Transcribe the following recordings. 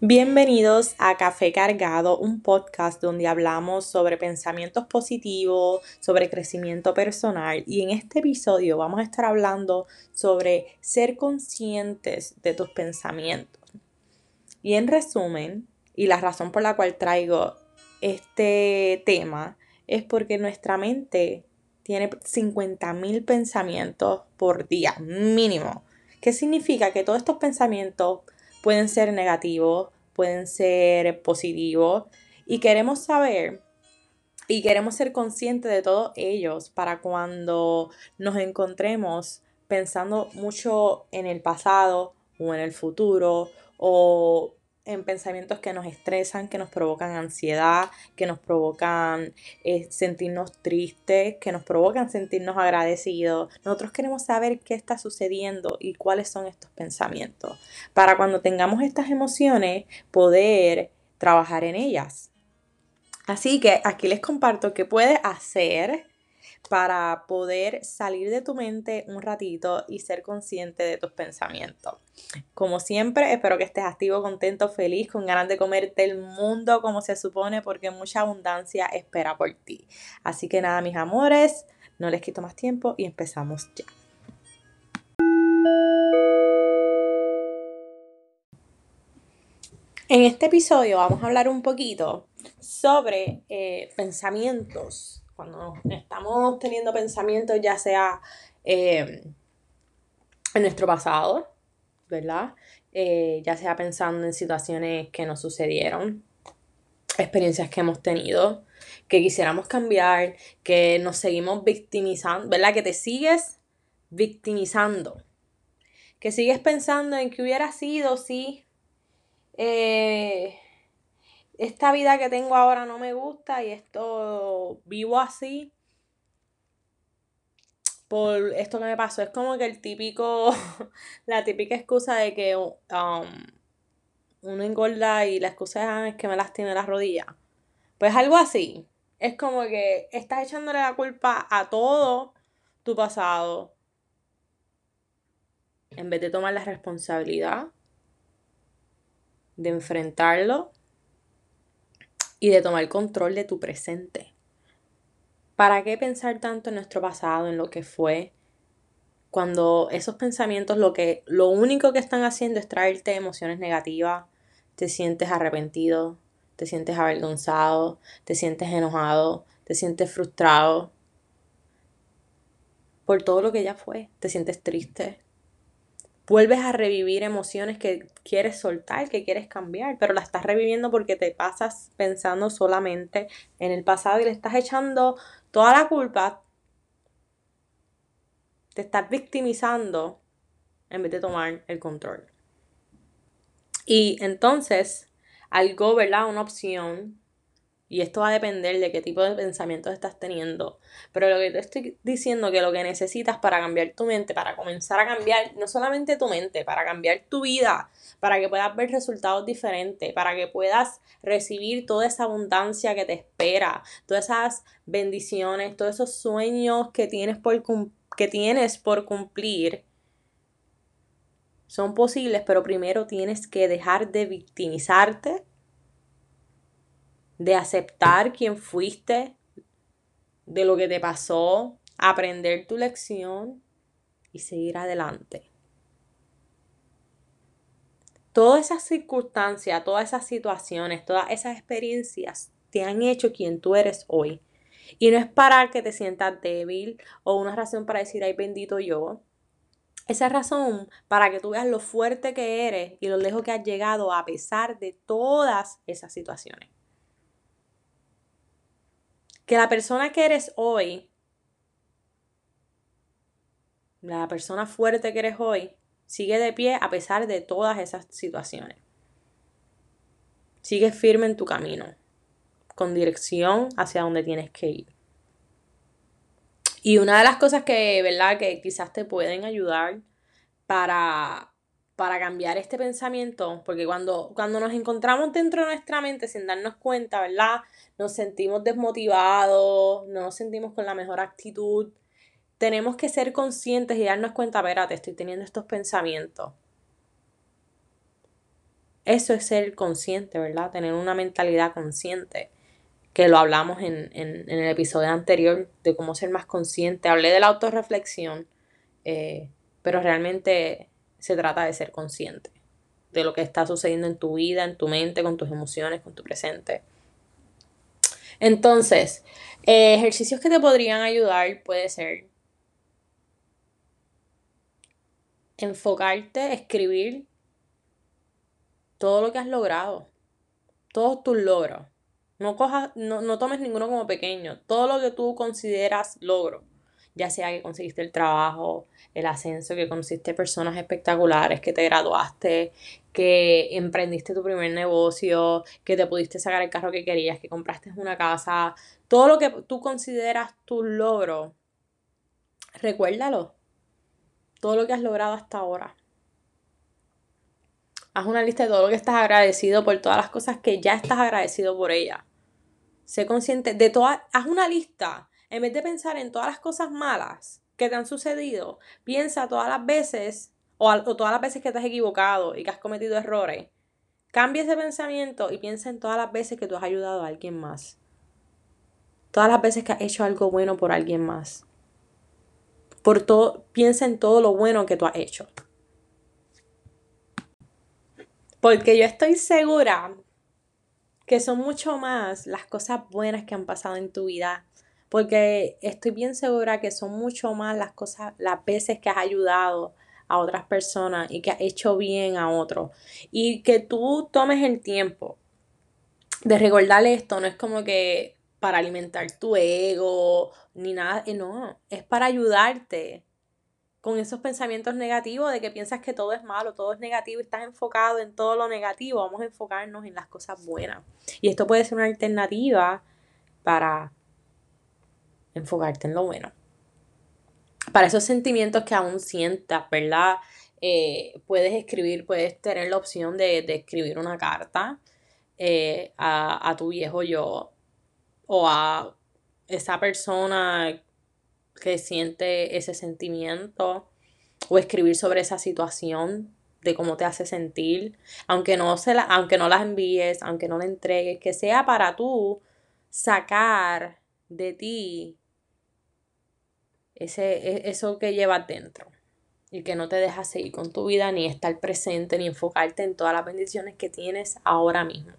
Bienvenidos a Café Cargado, un podcast donde hablamos sobre pensamientos positivos, sobre crecimiento personal y en este episodio vamos a estar hablando sobre ser conscientes de tus pensamientos. Y en resumen, y la razón por la cual traigo este tema es porque nuestra mente tiene 50.000 pensamientos por día, mínimo. ¿Qué significa? Que todos estos pensamientos pueden ser negativos, pueden ser positivos y queremos saber y queremos ser conscientes de todos ellos para cuando nos encontremos pensando mucho en el pasado o en el futuro o en pensamientos que nos estresan, que nos provocan ansiedad, que nos provocan eh, sentirnos tristes, que nos provocan sentirnos agradecidos. Nosotros queremos saber qué está sucediendo y cuáles son estos pensamientos, para cuando tengamos estas emociones poder trabajar en ellas. Así que aquí les comparto qué puedes hacer para poder salir de tu mente un ratito y ser consciente de tus pensamientos. Como siempre, espero que estés activo, contento, feliz, con ganas de comerte el mundo como se supone, porque mucha abundancia espera por ti. Así que nada, mis amores, no les quito más tiempo y empezamos ya. En este episodio vamos a hablar un poquito sobre eh, pensamientos cuando estamos teniendo pensamientos, ya sea eh, en nuestro pasado, ¿verdad? Eh, ya sea pensando en situaciones que nos sucedieron, experiencias que hemos tenido, que quisiéramos cambiar, que nos seguimos victimizando, ¿verdad? Que te sigues victimizando, que sigues pensando en que hubiera sido si eh, esta vida que tengo ahora no me gusta y esto vivo así por esto que me pasó. Es como que el típico, la típica excusa de que um, uno engorda y la excusa es que me lastimé las rodillas. Pues algo así. Es como que estás echándole la culpa a todo tu pasado en vez de tomar la responsabilidad de enfrentarlo y de tomar control de tu presente. ¿Para qué pensar tanto en nuestro pasado, en lo que fue? Cuando esos pensamientos lo que lo único que están haciendo es traerte emociones negativas, te sientes arrepentido, te sientes avergonzado, te sientes enojado, te sientes frustrado por todo lo que ya fue, te sientes triste, vuelves a revivir emociones que quieres soltar, que quieres cambiar, pero la estás reviviendo porque te pasas pensando solamente en el pasado y le estás echando toda la culpa, te estás victimizando en vez de tomar el control. Y entonces, algo, ¿verdad? Una opción y esto va a depender de qué tipo de pensamientos estás teniendo. Pero lo que te estoy diciendo que lo que necesitas para cambiar tu mente, para comenzar a cambiar no solamente tu mente, para cambiar tu vida, para que puedas ver resultados diferentes, para que puedas recibir toda esa abundancia que te espera, todas esas bendiciones, todos esos sueños que tienes por, que tienes por cumplir. Son posibles, pero primero tienes que dejar de victimizarte de aceptar quién fuiste, de lo que te pasó, aprender tu lección y seguir adelante. Todas esas circunstancias, todas esas situaciones, todas esas experiencias te han hecho quien tú eres hoy. Y no es para que te sientas débil o una razón para decir, ay bendito yo. Esa razón para que tú veas lo fuerte que eres y lo lejos que has llegado a pesar de todas esas situaciones que la persona que eres hoy, la persona fuerte que eres hoy, sigue de pie a pesar de todas esas situaciones. Sigue firme en tu camino, con dirección hacia donde tienes que ir. Y una de las cosas que, ¿verdad? Que quizás te pueden ayudar para para cambiar este pensamiento, porque cuando, cuando nos encontramos dentro de nuestra mente sin darnos cuenta, ¿verdad? Nos sentimos desmotivados, no nos sentimos con la mejor actitud. Tenemos que ser conscientes y darnos cuenta, espérate, estoy teniendo estos pensamientos. Eso es ser consciente, ¿verdad? Tener una mentalidad consciente, que lo hablamos en, en, el episodio anterior de cómo ser más consciente. Hablé de la autorreflexión, eh, pero realmente se trata de ser consciente de lo que está sucediendo en tu vida, en tu mente, con tus emociones, con tu presente. Entonces, eh, ejercicios que te podrían ayudar puede ser enfocarte, escribir todo lo que has logrado, todos tus logros. No, cojas, no, no tomes ninguno como pequeño, todo lo que tú consideras logro, ya sea que conseguiste el trabajo, el ascenso, que conociste personas espectaculares, que te graduaste, que emprendiste tu primer negocio, que te pudiste sacar el carro que querías, que compraste una casa, todo lo que tú consideras tu logro, recuérdalo. Todo lo que has logrado hasta ahora. Haz una lista de todo lo que estás agradecido por todas las cosas que ya estás agradecido por ella. Sé consciente de todas. Haz una lista. En vez de pensar en todas las cosas malas que te han sucedido, piensa todas las veces o, todas las veces que te has equivocado y que has cometido errores. Cambia ese pensamiento y piensa en todas las veces que tú has ayudado a alguien más. Todas las veces que has hecho algo bueno por alguien más. Por todo, piensa en todo lo bueno que tú has hecho. Porque yo estoy segura que son mucho más las cosas buenas que han pasado en tu vida. Porque estoy bien segura que son mucho más las cosas, las veces que has ayudado a otras personas y que has hecho bien a otros. Y que tú tomes el tiempo de recordarle esto, no es como que para alimentar tu ego ni nada, eh, no, es para ayudarte con esos pensamientos negativos de que piensas que todo es malo, todo es negativo estás enfocado en todo lo negativo, vamos a enfocarnos en las cosas buenas. Y esto puede ser una alternativa para enfocarte en lo bueno. Para esos sentimientos que aún sientas, ¿verdad? Eh, puedes escribir, puedes tener la opción de, escribir una carta eh, a, a tu viejo yo o a esa persona que siente ese sentimiento o escribir sobre esa situación de cómo te hace sentir, aunque no, se la, aunque no las envíes, aunque no la entregues, que sea para tú sacar de ti ese, e, eso que llevas dentro y que no te deja seguir con tu vida, ni estar presente, ni enfocarte en todas las bendiciones que tienes ahora mismo.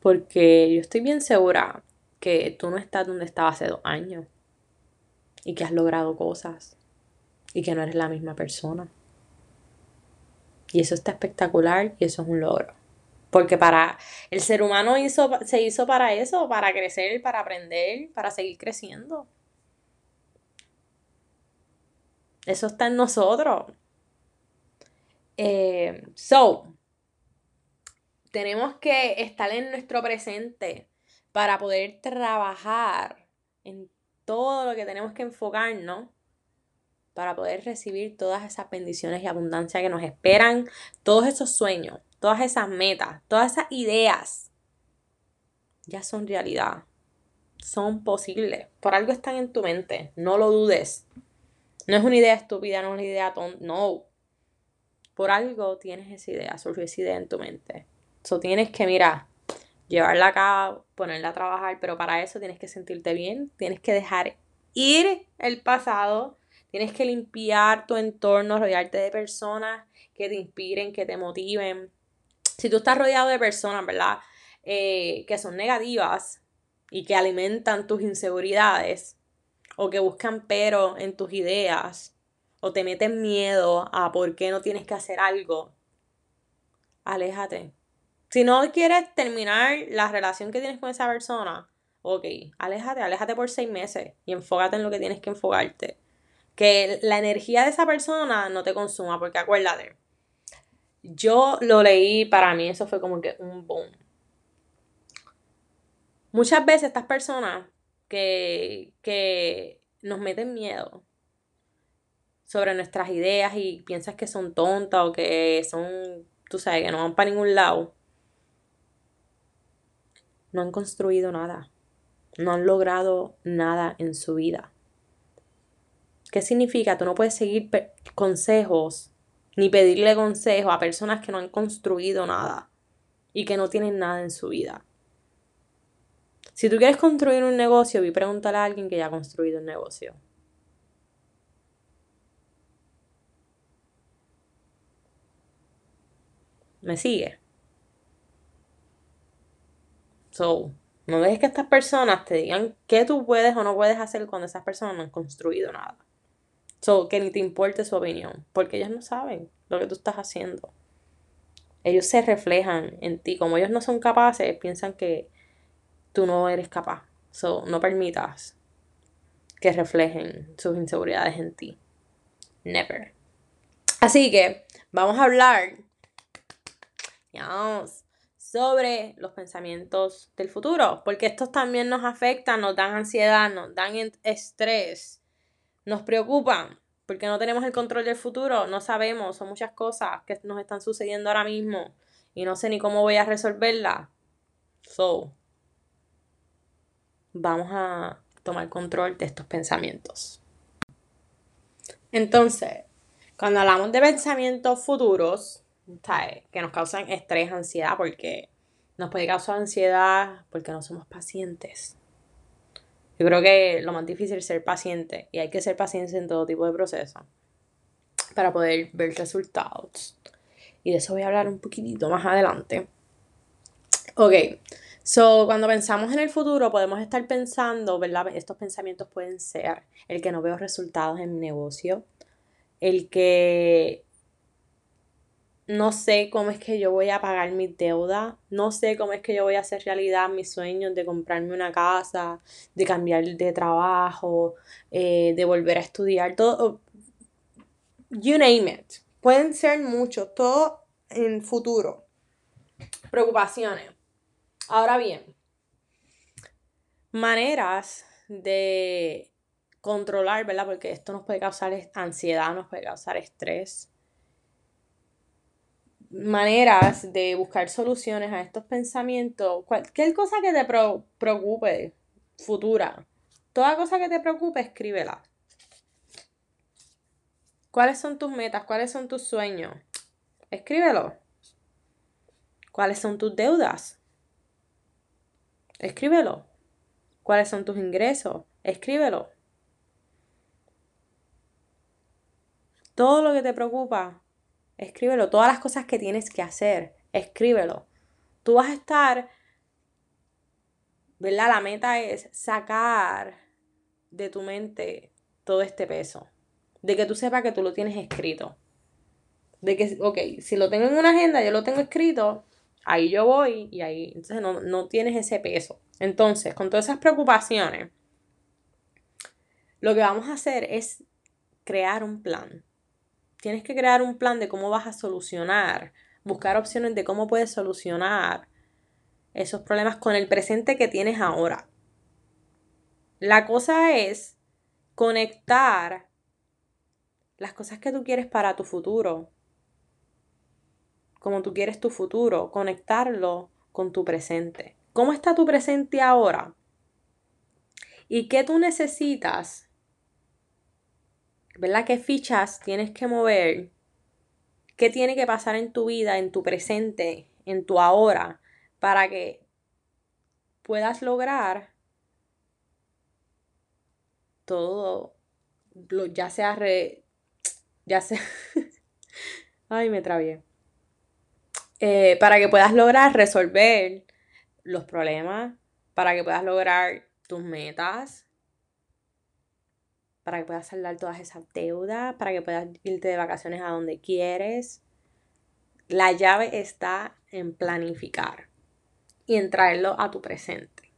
Porque yo estoy bien segura que tú no estás donde estabas hace dos años y que has logrado cosas y que no eres la misma persona. Y eso está espectacular y eso es un logro. Porque para el ser humano hizo, se hizo para eso, para crecer, para aprender, para seguir creciendo. Eso está en nosotros. Eh, so, tenemos que estar en nuestro presente para poder trabajar en todo lo que tenemos que enfocarnos para poder recibir todas esas bendiciones y abundancia que nos esperan, todos esos sueños, todas esas metas, todas esas ideas, ya son realidad, son posibles, por algo están en tu mente, no lo dudes. No es una idea estúpida, no es una idea tonta, no. Por algo tienes esa idea, surgió esa idea en tu mente. Eso tienes que, mirar llevarla acá, ponerla a trabajar, pero para eso tienes que sentirte bien, tienes que dejar ir el pasado, tienes que limpiar tu entorno, rodearte de personas que te inspiren, que te motiven. Si tú estás rodeado de personas, ¿verdad? Eh, que son negativas y que alimentan tus inseguridades o que buscan pero en tus ideas o te meten miedo a por qué no tienes que hacer algo, aléjate si no quieres terminar la relación que tienes con esa persona, ok, aléjate, aléjate por seis meses y enfócate en lo que tienes que enfocarte. Que la energía de esa persona no te consuma, porque acuérdate, yo lo leí, para mí eso fue como que un boom. Muchas veces estas personas que, que nos meten miedo sobre nuestras ideas y piensas que son tontas o que son, tú sabes, que no van para ningún lado, no han construido nada, no han logrado nada en su vida. ¿Qué significa? Tú no puedes seguir consejos ni pedirle consejo a personas que no han construido nada y que no tienen nada en su vida. Si tú quieres construir un negocio, vi pregúntale a alguien que ya ha construido un negocio. ¿Me sigue? So, no dejes que estas personas te digan qué tú puedes o no puedes hacer cuando esas personas no han construido nada. So, que ni te importe su opinión, porque ellos no saben lo que tú estás haciendo. Ellos se reflejan en ti. Como ellos no son capaces, piensan que tú no eres capaz. So, no permitas que reflejen sus inseguridades en ti. Never. Así que vamos a hablar sobre los pensamientos del futuro, porque estos también nos afectan, nos dan ansiedad, nos dan estrés, nos preocupan, porque no tenemos el control del futuro, no sabemos, son muchas cosas que nos están sucediendo ahora mismo y no sé ni cómo voy a resolverla. So, vamos a tomar control de estos pensamientos. Entonces, cuando hablamos de pensamientos futuros, que nos causan estrés, ansiedad, porque nos puede causar ansiedad porque no somos pacientes. Yo creo que lo más difícil es ser paciente y hay que ser paciente en todo tipo de proceso para poder ver resultados. Y de eso voy a hablar un poquitito más adelante. Ok, So, cuando pensamos en el futuro, podemos estar pensando, ¿verdad? Estos pensamientos pueden ser el que no veo resultados en mi negocio, el que no sé cómo es que yo voy a pagar mi deuda, no sé cómo es que yo voy a hacer realidad mis sueños de comprarme una casa, de cambiar de trabajo, eh, de volver a estudiar, todo, you name it. Pueden ser muchos, todo en futuro. Preocupaciones Ahora bien, maneras de controlar, ¿verdad? Porque esto nos puede causar ansiedad, nos puede causar estrés. Maneras de buscar soluciones a estos pensamientos. Cualquier cosa que te preocupe, futura. Toda cosa que te preocupe, escríbela. ¿Cuáles son tus metas? ¿Cuáles son tus sueños? Escríbelo. ¿Cuáles son tus deudas? Escríbelo. ¿Cuáles son tus ingresos? Escríbelo. Todo lo que te preocupa, escríbelo. Todas las cosas que tienes que hacer, escríbelo. Tú vas a estar, ¿verdad? La meta es sacar de tu mente todo este peso. De que tú sepas que tú lo tienes escrito. De que, ok, si lo tengo en una agenda, yo lo tengo escrito, ahí yo voy y ahí, entonces no, tienes ese peso. Entonces, con todas esas preocupaciones, lo que vamos a hacer es crear un plan. Tienes que crear un plan de cómo vas a solucionar, buscar opciones de cómo puedes solucionar esos problemas con el presente que tienes ahora. La cosa es conectar las cosas que tú quieres para tu futuro como tú quieres tu futuro, conectarlo con tu presente. ¿Cómo está tu presente ahora? ¿Y qué tú necesitas? ¿Verdad? ¿Qué fichas tienes que mover? ¿Qué tiene que pasar en tu vida, en tu presente, en tu ahora, para que puedas lograr todo, ya sea re, ya sea, ay, me trabé eh, para que puedas lograr resolver los problemas, para que puedas lograr tus metas, para que puedas saldar todas esas deudas, para que puedas irte de vacaciones a donde quieres. La llave está en planificar y en traerlo a tu presente,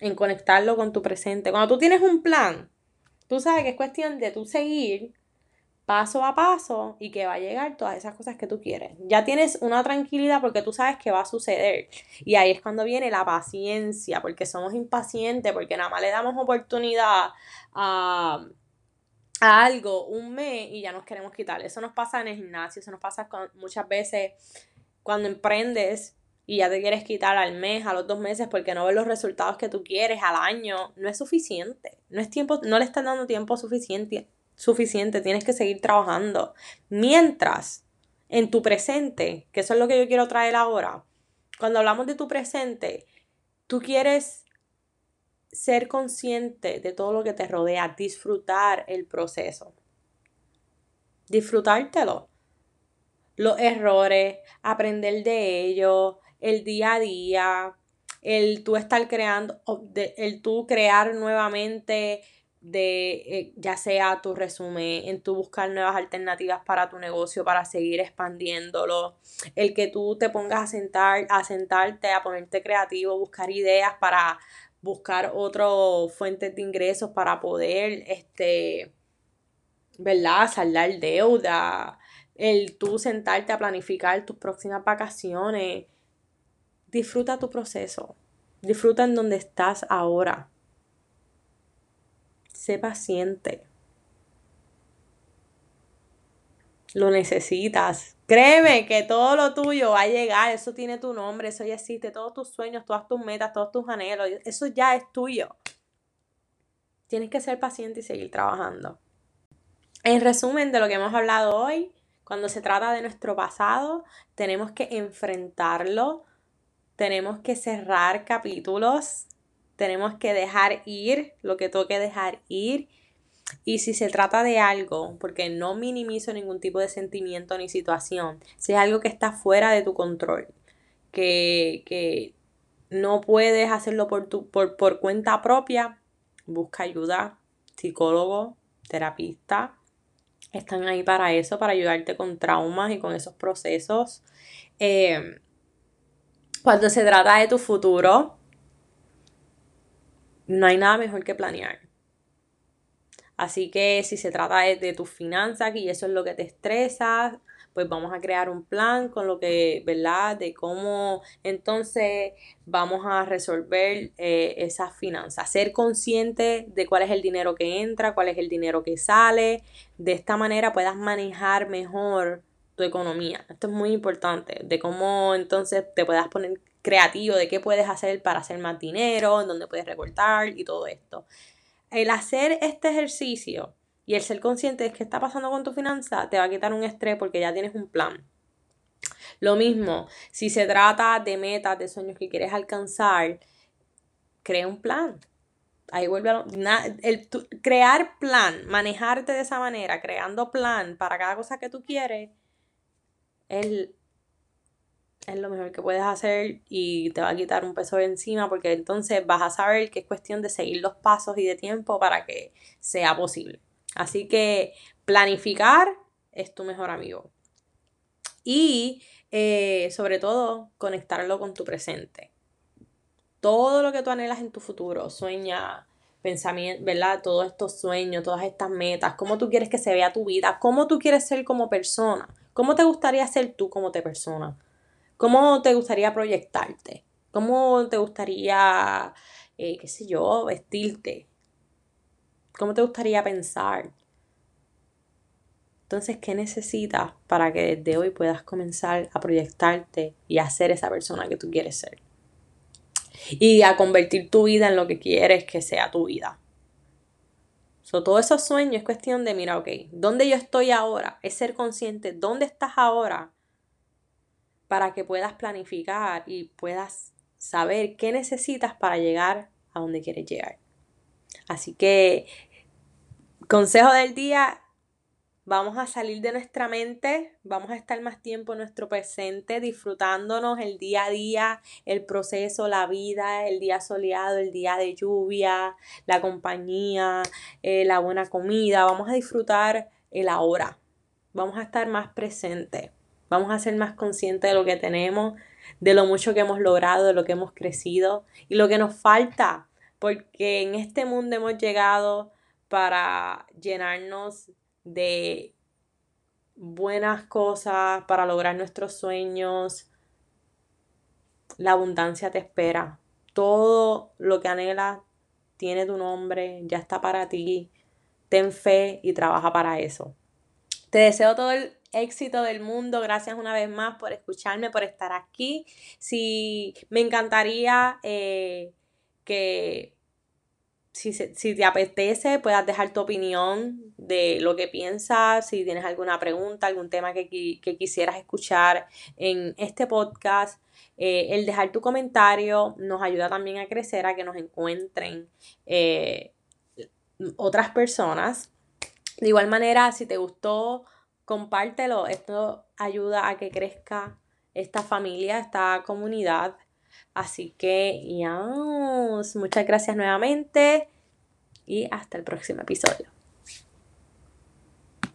en conectarlo con tu presente. Cuando tú tienes un plan, tú sabes que es cuestión de tú seguir paso a paso y que va a llegar todas esas cosas que tú quieres. Ya tienes una tranquilidad porque tú sabes que va a suceder. Y ahí es cuando viene la paciencia, porque somos impacientes, porque nada más le damos oportunidad a, algo un mes y ya nos queremos quitar. Eso nos pasa en el gimnasio, eso nos pasa muchas veces cuando emprendes y ya te quieres quitar al mes, a los dos meses, porque no ves los resultados que tú quieres al año, no es suficiente. No es tiempo, no le están dando tiempo suficiente suficiente, tienes que seguir trabajando. Mientras en tu presente, que eso es lo que yo quiero traer ahora. Cuando hablamos de tu presente, tú quieres ser consciente de todo lo que te rodea, disfrutar el proceso. Disfrutártelo. Los errores, aprender de ellos, el día a día, el tú estar creando, el tú crear nuevamente de eh, ya sea tu resumen, en tu buscar nuevas alternativas para tu negocio, para seguir expandiéndolo, el que tú te pongas a sentar, a sentarte, a ponerte creativo, buscar ideas para buscar otras fuentes de ingresos para poder, este, ¿verdad? Saldar deuda, el tú sentarte a planificar tus próximas vacaciones. Disfruta tu proceso, disfruta en donde estás ahora. Sé paciente. Lo necesitas. Créeme que todo lo tuyo va a llegar, eso tiene tu nombre, eso ya existe, todos tus sueños, todas tus metas, todos tus anhelos, eso ya es tuyo. Tienes que ser paciente y seguir trabajando. En resumen de lo que hemos hablado hoy, cuando se trata de nuestro pasado, tenemos que enfrentarlo, tenemos que cerrar capítulos, tenemos que dejar ir lo que toque dejar ir y si se trata de algo, porque no minimizo ningún tipo de sentimiento ni situación, si es algo que está fuera de tu control, que, no puedes hacerlo por, tu, por, por cuenta propia, busca ayuda, psicólogo, terapista, están ahí para eso, para ayudarte con traumas y con esos procesos. Eh, cuando se trata de tu futuro, no hay nada mejor que planear. Así que si se trata de, tus finanzas y eso es lo que te estresa, pues vamos a crear un plan con lo que, ¿verdad? De cómo entonces vamos a resolver eh, esas finanzas. Ser consciente de cuál es el dinero que entra, cuál es el dinero que sale. De esta manera puedas manejar mejor tu economía. Esto es muy importante. De cómo entonces te puedas poner creativo, de qué puedes hacer para hacer más dinero, en dónde puedes recortar y todo esto el hacer este ejercicio y el ser consciente de qué está pasando con tu finanza te va a quitar un estrés porque ya tienes un plan. Lo mismo, si se trata de metas, de sueños que quieres alcanzar, crea un plan. Ahí vuelve a el, crear plan, manejarte de esa manera, creando plan para cada cosa que tú quieres, es es lo mejor que puedes hacer y te va a quitar un peso de encima porque entonces vas a saber que es cuestión de seguir los pasos y de tiempo para que sea posible. Así que planificar es tu mejor amigo. Y eh, sobre todo conectarlo con tu presente. Todo lo que tú anhelas en tu futuro, sueña, pensamiento, ¿verdad? Todos estos sueños, todas estas metas, cómo tú quieres que se vea tu vida, cómo tú quieres ser como persona, cómo te gustaría ser tú como te persona. ¿Cómo te gustaría proyectarte? ¿Cómo te gustaría, eh, qué sé yo, vestirte? ¿Cómo te gustaría pensar? Entonces, ¿qué necesitas para que desde hoy puedas comenzar a proyectarte y a ser esa persona que tú quieres ser? Y a convertir tu vida en lo que quieres que sea tu vida. So, todos esos sueños es cuestión de, mira, ok, ¿dónde yo estoy ahora? Es ser consciente, ¿dónde estás ahora? Para que puedas planificar y puedas saber qué necesitas para llegar a donde quieres llegar. Así que, consejo del día, vamos a salir de nuestra mente, vamos a estar más tiempo en nuestro presente, disfrutándonos el día a día, el proceso, la vida, el día soleado, el día de lluvia, la compañía, eh, la buena comida, vamos a disfrutar el ahora, vamos a estar más presentes. Vamos a ser más conscientes de lo que tenemos, de lo mucho que hemos logrado, de lo que hemos crecido y lo que nos falta, porque en este mundo hemos llegado para llenarnos de buenas cosas, para lograr nuestros sueños. La abundancia te espera. Todo lo que anhelas tiene tu nombre, ya está para ti. Ten fe y trabaja para eso. Te deseo todo el éxito del mundo. Gracias una vez más por escucharme, por estar aquí. Si me encantaría eh, que si, si, te apetece, puedas dejar tu opinión de lo que piensas, si tienes alguna pregunta, algún tema que, quisieras escuchar en este podcast. Eh, el dejar tu comentario nos ayuda también a crecer, a que nos encuentren eh, otras personas. De igual manera, si te gustó, compártelo. Esto ayuda a que crezca esta familia, esta comunidad. Así que, ya, muchas gracias nuevamente y hasta el próximo episodio.